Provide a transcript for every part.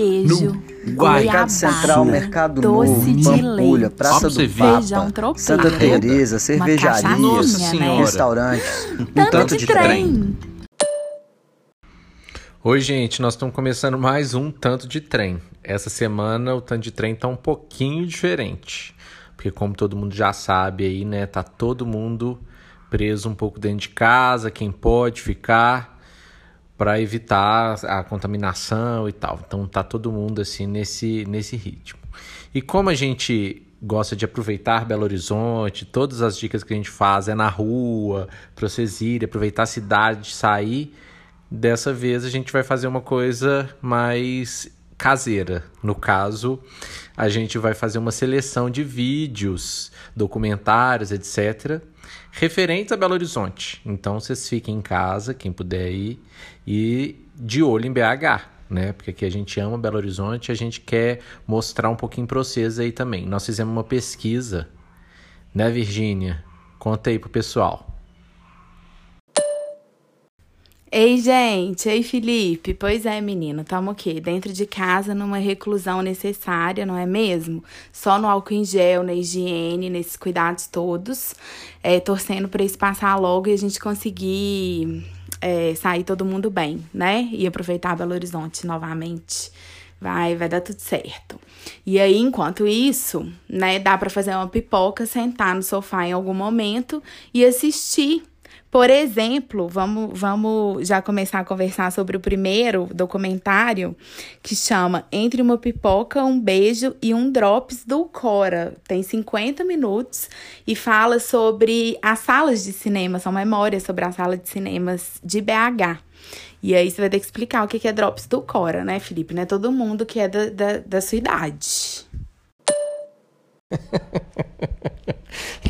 queijo, No Mercado Central, Mercado doce Novo, de Pampulha, leite, Praça do Papa, tropeiro, Santa Teresa, cervejarias, né? Restaurantes, um Tanto, tanto de, de trem. trem. Oi, gente, nós estamos começando mais um Tanto de Trem. Essa semana o Tanto de Trem tá um pouquinho diferente. Porque como todo mundo já sabe aí, né, tá todo mundo preso um pouco dentro de casa, quem pode ficar para evitar a contaminação e tal. Então tá todo mundo assim nesse nesse ritmo. E como a gente gosta de aproveitar Belo Horizonte, todas as dicas que a gente faz é na rua, para vocês irem, aproveitar a cidade, sair, Dessa vez a gente vai fazer uma coisa mais caseira. No caso, a gente vai fazer uma seleção de vídeos, documentários, etc., referentes a Belo Horizonte. Então vocês fiquem em casa, quem puder ir, e de olho em BH. Né? Porque aqui a gente ama Belo Horizonte, a gente quer mostrar um pouquinho para vocês aí também. Nós fizemos uma pesquisa, né, Virgínia? Conta aí pro pessoal. Ei, gente. Ei, Felipe. Pois é, menino. Tamo o quê? Dentro de casa, numa reclusão necessária, não é mesmo? Só no álcool em gel, na higiene, nesses cuidados todos. É, torcendo pra isso passar logo e a gente conseguir é, sair todo mundo bem, né? E aproveitar Belo Horizonte novamente. Vai, vai dar tudo certo. E aí, enquanto isso, né, dá pra fazer uma pipoca, sentar no sofá em algum momento e assistir por exemplo, vamos, vamos já começar a conversar sobre o primeiro documentário que chama Entre uma pipoca, um beijo e um drops do Cora. Tem 50 minutos e fala sobre as salas de cinema, são memórias sobre a sala de cinemas de BH. E aí você vai ter que explicar o que é drops do Cora, né, Felipe? Não é todo mundo que é da, da, da sua idade.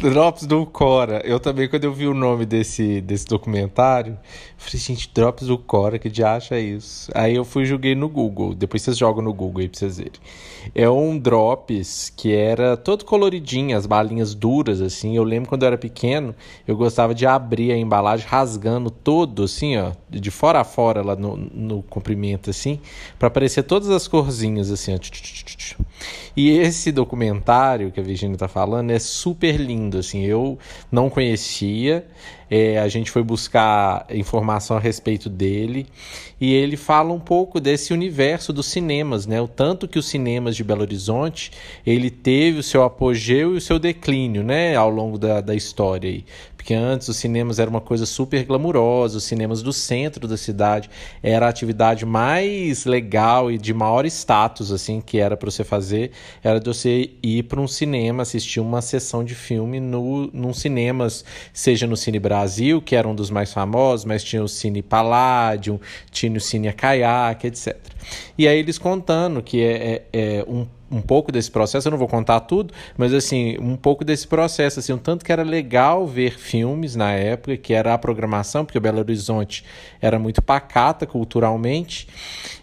Drops do Cora. Eu também, quando eu vi o nome desse, desse documentário, falei, gente, Drops do Cora, que de acha isso? Aí eu fui e joguei no Google. Depois vocês jogam no Google aí pra vocês verem. É um Drops que era todo coloridinho, as balinhas duras, assim. Eu lembro quando eu era pequeno, eu gostava de abrir a embalagem rasgando todo, assim, ó, de fora a fora lá no, no comprimento, assim, para aparecer todas as corzinhas, assim, ó. E esse documentário que a Virginia tá falando é super lindo, assim, eu não conhecia, é, a gente foi buscar informação a respeito dele e ele fala um pouco desse universo dos cinemas, né? O tanto que os cinemas de Belo Horizonte ele teve o seu apogeu e o seu declínio, né? Ao longo da, da história aí. Porque antes os cinemas era uma coisa super glamurosa, os cinemas do centro da cidade era a atividade mais legal e de maior status, assim, que era para você fazer, era de você ir para um cinema, assistir uma sessão de filme no, num cinemas, seja no Cine Brasil, que era um dos mais famosos, mas tinha o Cine Palladium, tinha o Cine Caiaque, etc. E aí eles contando que é, é, é um um pouco desse processo, eu não vou contar tudo, mas assim, um pouco desse processo, assim, um tanto que era legal ver filmes na época, que era a programação, porque o Belo Horizonte era muito pacata culturalmente,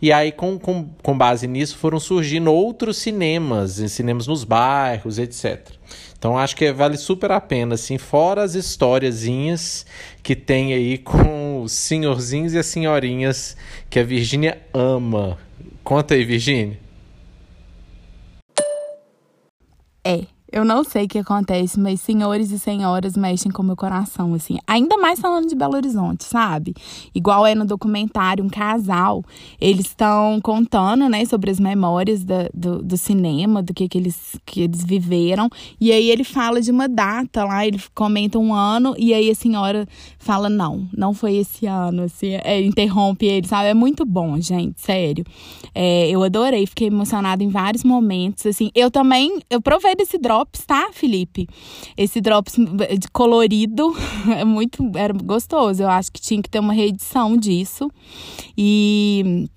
e aí com, com, com base nisso foram surgindo outros cinemas, cinemas nos bairros, etc. Então acho que vale super a pena, assim, fora as historiazinhas que tem aí com os senhorzinhos e as senhorinhas que a Virgínia ama. Conta aí, Virgínia. É, eu não sei o que acontece, mas senhores e senhoras mexem com meu coração, assim. Ainda mais falando de Belo Horizonte, sabe? Igual é no documentário, um casal, eles estão contando, né, sobre as memórias da, do, do cinema, do que, que, eles, que eles viveram. E aí ele fala de uma data lá, ele comenta um ano, e aí a senhora fala, não, não foi esse ano, assim, é, interrompe ele, sabe? É muito bom, gente, sério. É, eu adorei, fiquei emocionada em vários momentos, assim. Eu também, eu provei desse drop drops, tá, Felipe? Esse drops colorido é muito era gostoso. Eu acho que tinha que ter uma reedição disso. E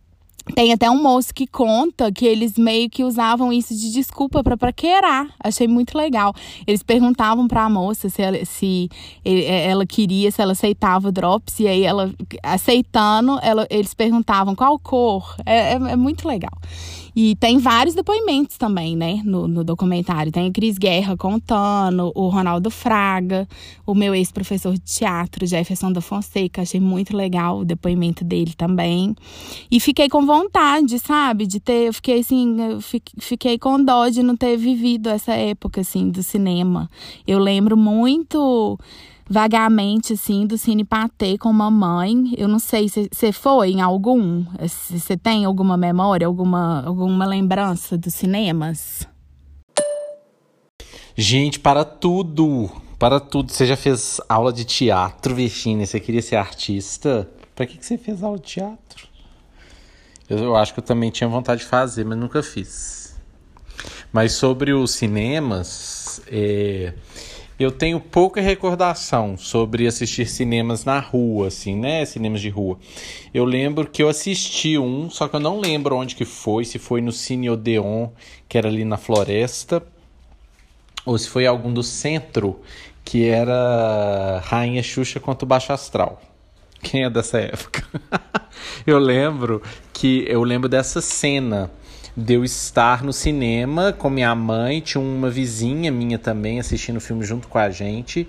tem até um moço que conta que eles meio que usavam isso de desculpa para paquerar. Achei muito legal. Eles perguntavam para a moça se ela, se ela queria, se ela aceitava o drops, e aí ela aceitando, ela, eles perguntavam qual cor. É, é, é muito legal. E tem vários depoimentos também, né, no, no documentário. Tem a Cris Guerra contando, o Ronaldo Fraga, o meu ex-professor de teatro, Jefferson da Fonseca. Achei muito legal o depoimento dele também. E fiquei com vontade, sabe, de ter. Eu fiquei assim, eu fiquei com dó de não ter vivido essa época, assim, do cinema. Eu lembro muito vagamente, assim, do Cine Patê com mamãe. Eu não sei se você foi em algum. Você tem alguma memória, alguma, alguma lembrança dos cinemas? Gente, para tudo! Para tudo. Você já fez aula de teatro, Virginia? Você queria ser artista? Para que, que você fez aula de teatro? Eu, eu acho que eu também tinha vontade de fazer, mas nunca fiz. Mas sobre os cinemas, é, eu tenho pouca recordação sobre assistir cinemas na rua, assim, né? Cinemas de rua. Eu lembro que eu assisti um, só que eu não lembro onde que foi, se foi no Cine Odeon, que era ali na Floresta, ou se foi algum do centro, que era Rainha Xuxa contra o Baixo Astral. Quem é dessa época? eu lembro que eu lembro dessa cena de eu estar no cinema com minha mãe, tinha uma vizinha minha também assistindo o filme junto com a gente,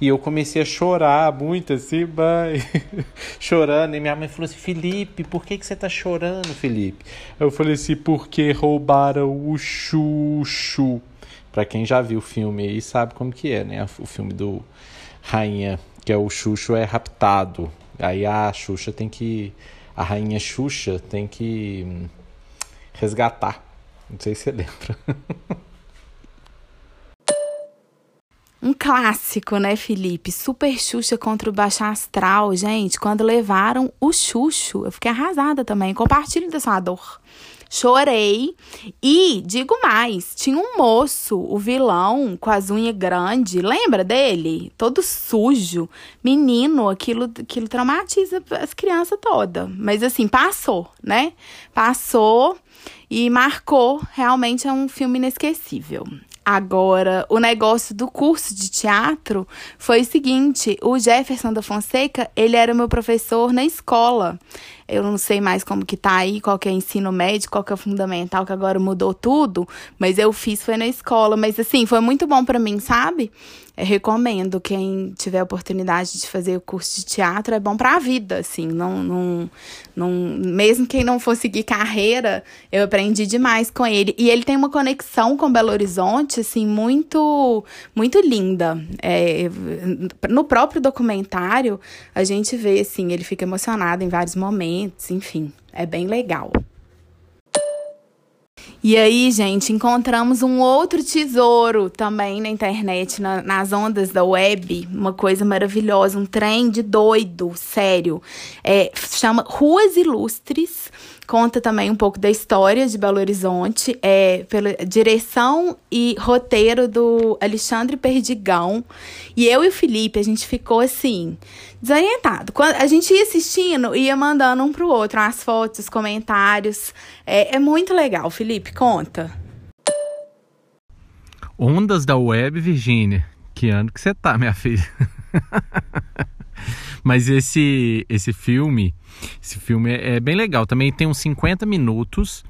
e eu comecei a chorar muito assim, mãe, chorando, e minha mãe falou assim, Felipe, por que, que você tá chorando, Felipe? Eu falei assim, porque roubaram o Xuxo. Pra quem já viu o filme aí sabe como que é, né? O filme do Rainha, que é o Xuxo é raptado. Aí a Xuxa tem que. A rainha Xuxa tem que resgatar. Não sei se você lembra. Um clássico, né, Felipe? Super Xuxa contra o Baixo Astral. Gente, quando levaram o Xuxo, eu fiquei arrasada também. Compartilho dessa dor. Chorei. E, digo mais, tinha um moço, o vilão, com as unhas grandes. Lembra dele? Todo sujo. Menino, aquilo, aquilo traumatiza as crianças todas. Mas, assim, passou, né? Passou e marcou. Realmente é um filme inesquecível. Agora, o negócio do curso de teatro foi o seguinte: o Jefferson da Fonseca, ele era meu professor na escola. Eu não sei mais como que tá aí, qual que é ensino médio, qual que é fundamental, que agora mudou tudo, mas eu fiz foi na escola, mas assim, foi muito bom para mim, sabe? Eu recomendo quem tiver oportunidade de fazer o curso de teatro, é bom para a vida, assim, não, não, não, mesmo quem não for seguir carreira, eu aprendi demais com ele. E ele tem uma conexão com Belo Horizonte, assim, muito, muito linda. É, no próprio documentário, a gente vê, assim, ele fica emocionado em vários momentos, enfim, é bem legal. E aí, gente, encontramos um outro tesouro também na internet, na, nas ondas da web. Uma coisa maravilhosa, um trem de doido, sério. É, chama Ruas Ilustres conta também um pouco da história de Belo Horizonte, é, pela direção e roteiro do Alexandre Perdigão. E eu e o Felipe, a gente ficou assim, desorientado. Quando a gente ia assistindo, ia mandando um pro outro as fotos, os comentários. É, é muito legal. Felipe, conta. Ondas da Web, Virgínia. Que ano que você tá, minha filha? Mas esse, esse filme, esse filme é, é bem legal. Também tem uns 50 minutos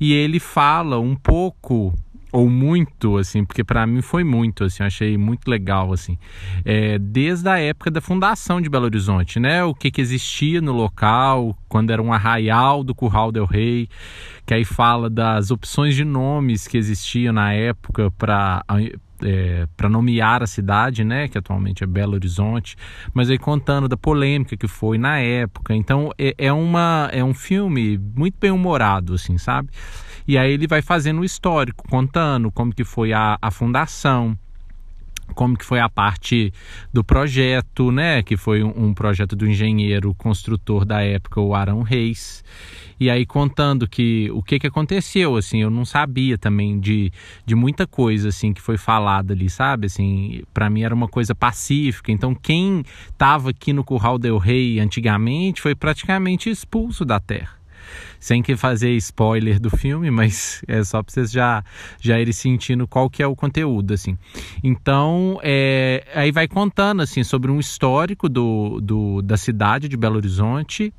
e ele fala um pouco ou muito, assim, porque para mim foi muito, assim, achei muito legal, assim, é, desde a época da fundação de Belo Horizonte, né, o que que existia no local, quando era um arraial do Curral del Rei, que aí fala das opções de nomes que existiam na época para é, para nomear a cidade, né, que atualmente é Belo Horizonte, mas aí contando da polêmica que foi na época. Então é, é, uma, é um filme muito bem humorado, assim, sabe? E aí ele vai fazendo o histórico, contando como que foi a, a fundação, como que foi a parte do projeto, né, que foi um, um projeto do engenheiro construtor da época, o Arão Reis. E aí contando que o que que aconteceu, assim, eu não sabia também de, de muita coisa, assim, que foi falada ali, sabe, assim, para mim era uma coisa pacífica, então quem estava aqui no Curral del Rei antigamente foi praticamente expulso da terra sem que fazer spoiler do filme, mas é só para vocês já, já irem sentindo qual que é o conteúdo, assim. Então, é, aí vai contando, assim, sobre um histórico do, do, da cidade de Belo Horizonte,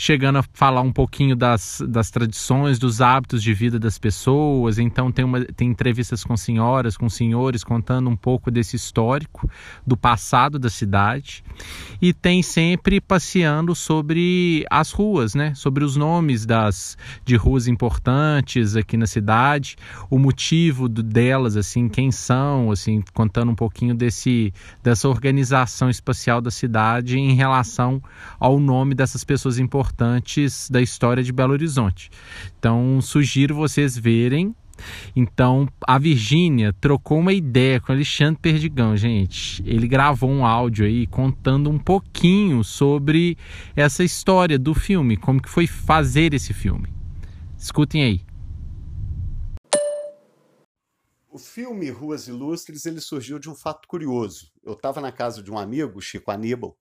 chegando a falar um pouquinho das, das tradições, dos hábitos de vida das pessoas. Então tem, uma, tem entrevistas com senhoras, com senhores, contando um pouco desse histórico, do passado da cidade. E tem sempre passeando sobre as ruas, né? Sobre os nomes das de ruas importantes aqui na cidade, o motivo delas, assim, quem são, assim, contando um pouquinho desse dessa organização espacial da cidade em relação ao nome dessas pessoas importantes da história de Belo Horizonte. Então, sugiro vocês verem então, a Virgínia trocou uma ideia com Alexandre Perdigão, gente. Ele gravou um áudio aí contando um pouquinho sobre essa história do filme, como que foi fazer esse filme. Escutem aí. O filme Ruas Ilustres ele surgiu de um fato curioso. Eu estava na casa de um amigo, Chico Aníbal,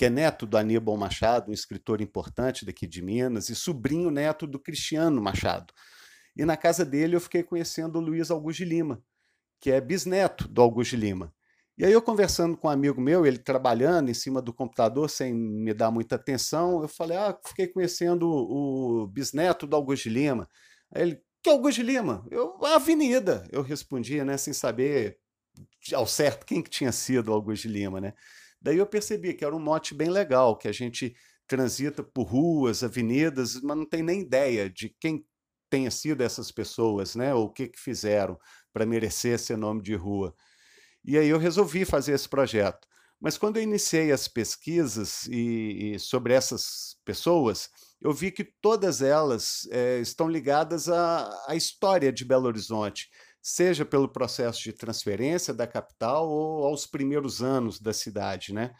que é neto do Aníbal Machado, um escritor importante daqui de Minas, e sobrinho neto do Cristiano Machado. E na casa dele eu fiquei conhecendo o Luiz Augusto de Lima, que é bisneto do Augusto de Lima. E aí eu conversando com um amigo meu, ele trabalhando em cima do computador sem me dar muita atenção, eu falei, ah, fiquei conhecendo o bisneto do Augusto de Lima. Aí ele, que Augusto de Lima? Eu, a Avenida. Eu respondia, né, sem saber ao certo quem que tinha sido o Augusto de Lima, né? Daí eu percebi que era um mote bem legal, que a gente transita por ruas, avenidas, mas não tem nem ideia de quem tenha sido essas pessoas, né? Ou o que, que fizeram para merecer esse nome de rua. E aí eu resolvi fazer esse projeto. Mas quando eu iniciei as pesquisas e, e sobre essas pessoas, eu vi que todas elas é, estão ligadas à, à história de Belo Horizonte seja pelo processo de transferência da capital ou aos primeiros anos da cidade, né?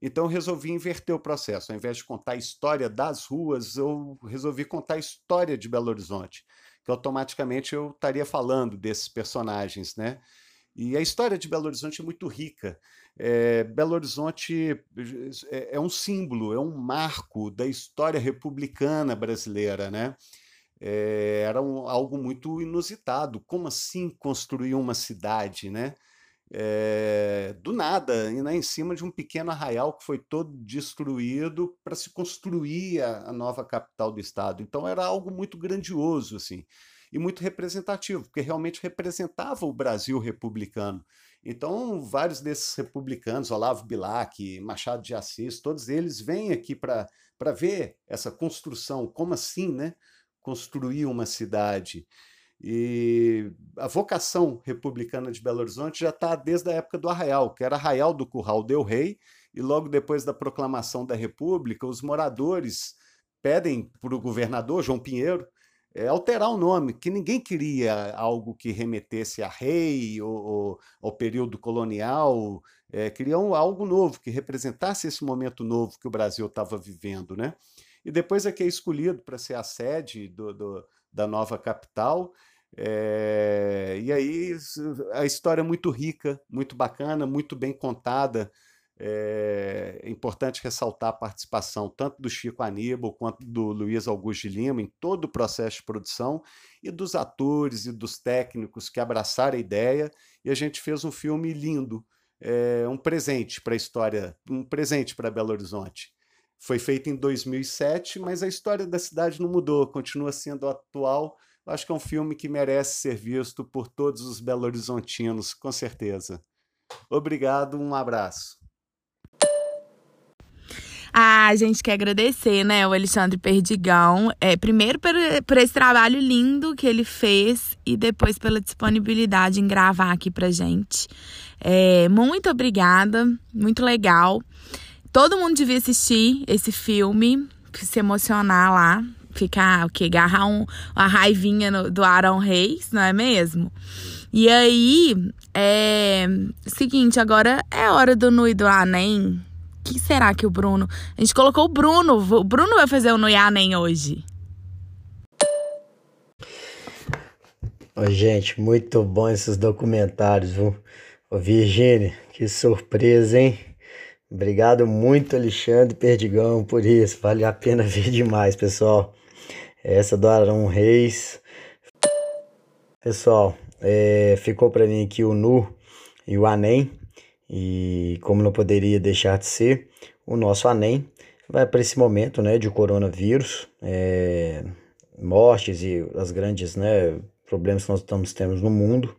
Então resolvi inverter o processo. Ao invés de contar a história das ruas, eu resolvi contar a história de Belo Horizonte, que automaticamente eu estaria falando desses personagens, né? E a história de Belo Horizonte é muito rica. É, Belo Horizonte é, é um símbolo, é um marco da história republicana brasileira, né? É, era um, algo muito inusitado. Como assim construir uma cidade, né? É, do nada, né, em cima de um pequeno arraial que foi todo destruído para se construir a, a, nova capital do estado. Então era algo muito grandioso, assim, e muito representativo, porque realmente representava o Brasil republicano. Então, vários desses republicanos, Olavo Bilac, Machado de Assis, todos eles vêm aqui para ver essa construção, como assim, né? Construir uma cidade. E a vocação republicana de Belo Horizonte já está desde a época do Arraial, que era Arraial do Curral del Rei, e logo depois da proclamação da República, os moradores pedem para o governador, João Pinheiro, é, alterar o nome, que ninguém queria algo que remetesse a rei ou, ou ao período colonial, é, queriam algo novo, que representasse esse momento novo que o Brasil estava vivendo, né? E depois é que é escolhido para ser a sede do, do, da nova capital. É, e aí a história é muito rica, muito bacana, muito bem contada. É, é importante ressaltar a participação tanto do Chico Aníbal quanto do Luiz Augusto de Lima em todo o processo de produção e dos atores e dos técnicos que abraçaram a ideia e a gente fez um filme lindo, é, um presente para a história, um presente para Belo Horizonte. Foi feito em 2007, mas a história da cidade não mudou, continua sendo atual. Acho que é um filme que merece ser visto por todos os belo-horizontinos, com certeza. Obrigado, um abraço. Ah, a gente quer agradecer, né, o Alexandre Perdigão. É, primeiro por, por esse trabalho lindo que ele fez e depois pela disponibilidade em gravar aqui pra gente. É, muito obrigada, muito legal. Todo mundo devia assistir esse filme, se emocionar lá, ficar o quê? Agarrar um, uma raivinha no, do Aaron Reis, não é mesmo? E aí, é. Seguinte, agora é hora do Nui do Anem. Que será que o Bruno. A gente colocou o Bruno. O Bruno vai fazer o Nui Anem hoje. Ô, gente, muito bom esses documentários, viu? Virgínia, que surpresa, hein? Obrigado muito, Alexandre Perdigão, por isso. Vale a pena ver demais, pessoal. Essa do Arão Reis. Pessoal, é, ficou para mim aqui o Nu e o Anem. E como não poderia deixar de ser, o nosso Anem. vai para esse momento, né, de coronavírus, é, mortes e as grandes, né, problemas que nós estamos tendo no mundo.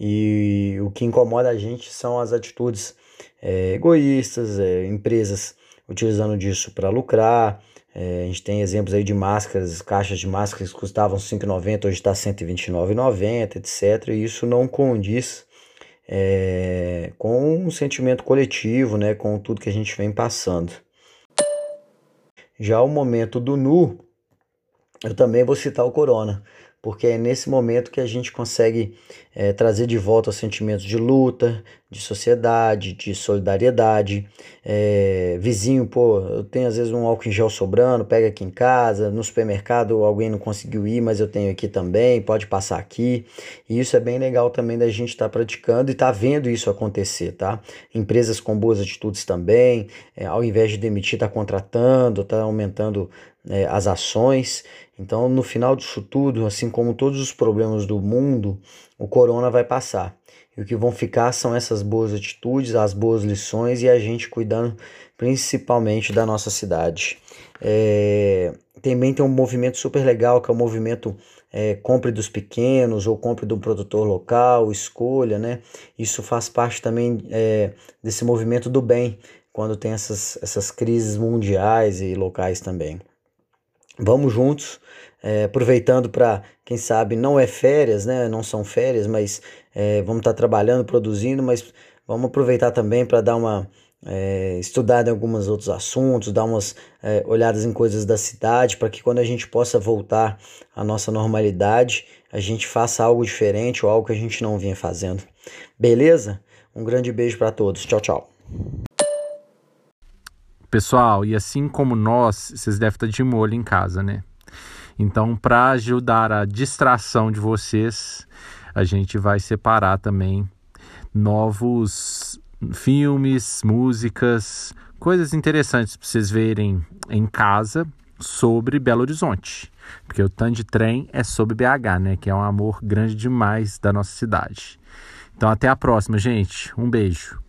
E o que incomoda a gente são as atitudes é, egoístas, é, empresas utilizando disso para lucrar. É, a gente tem exemplos aí de máscaras, caixas de máscaras que custavam R$ 5,90, hoje está R$ 129,90, etc. E isso não condiz é, com um sentimento coletivo, né, com tudo que a gente vem passando. Já o momento do nu, eu também vou citar o corona porque é nesse momento que a gente consegue é, trazer de volta os sentimentos de luta, de sociedade, de solidariedade. É, vizinho, pô, eu tenho às vezes um álcool em gel sobrando, pega aqui em casa, no supermercado alguém não conseguiu ir, mas eu tenho aqui também, pode passar aqui. E isso é bem legal também da gente estar tá praticando e estar tá vendo isso acontecer, tá? Empresas com boas atitudes também, é, ao invés de demitir, tá contratando, tá aumentando é, as ações. Então, no final disso tudo, assim como todos os problemas do mundo, o corona vai passar. E o que vão ficar são essas boas atitudes, as boas lições e a gente cuidando principalmente da nossa cidade. É, também tem um movimento super legal que é o movimento é, compre dos pequenos ou compre do produtor local, escolha, né? Isso faz parte também é, desse movimento do bem, quando tem essas, essas crises mundiais e locais também. Vamos juntos, é, aproveitando para, quem sabe, não é férias, né? Não são férias, mas é, vamos estar tá trabalhando, produzindo, mas vamos aproveitar também para dar uma é, estudada em alguns outros assuntos, dar umas é, olhadas em coisas da cidade, para que quando a gente possa voltar à nossa normalidade, a gente faça algo diferente ou algo que a gente não vinha fazendo. Beleza? Um grande beijo para todos. Tchau, tchau. Pessoal, e assim como nós, vocês devem estar de molho em casa, né? Então, para ajudar a distração de vocês, a gente vai separar também novos filmes, músicas, coisas interessantes para vocês verem em casa sobre Belo Horizonte. Porque o tanto de trem é sobre BH, né? Que é um amor grande demais da nossa cidade. Então, até a próxima, gente. Um beijo.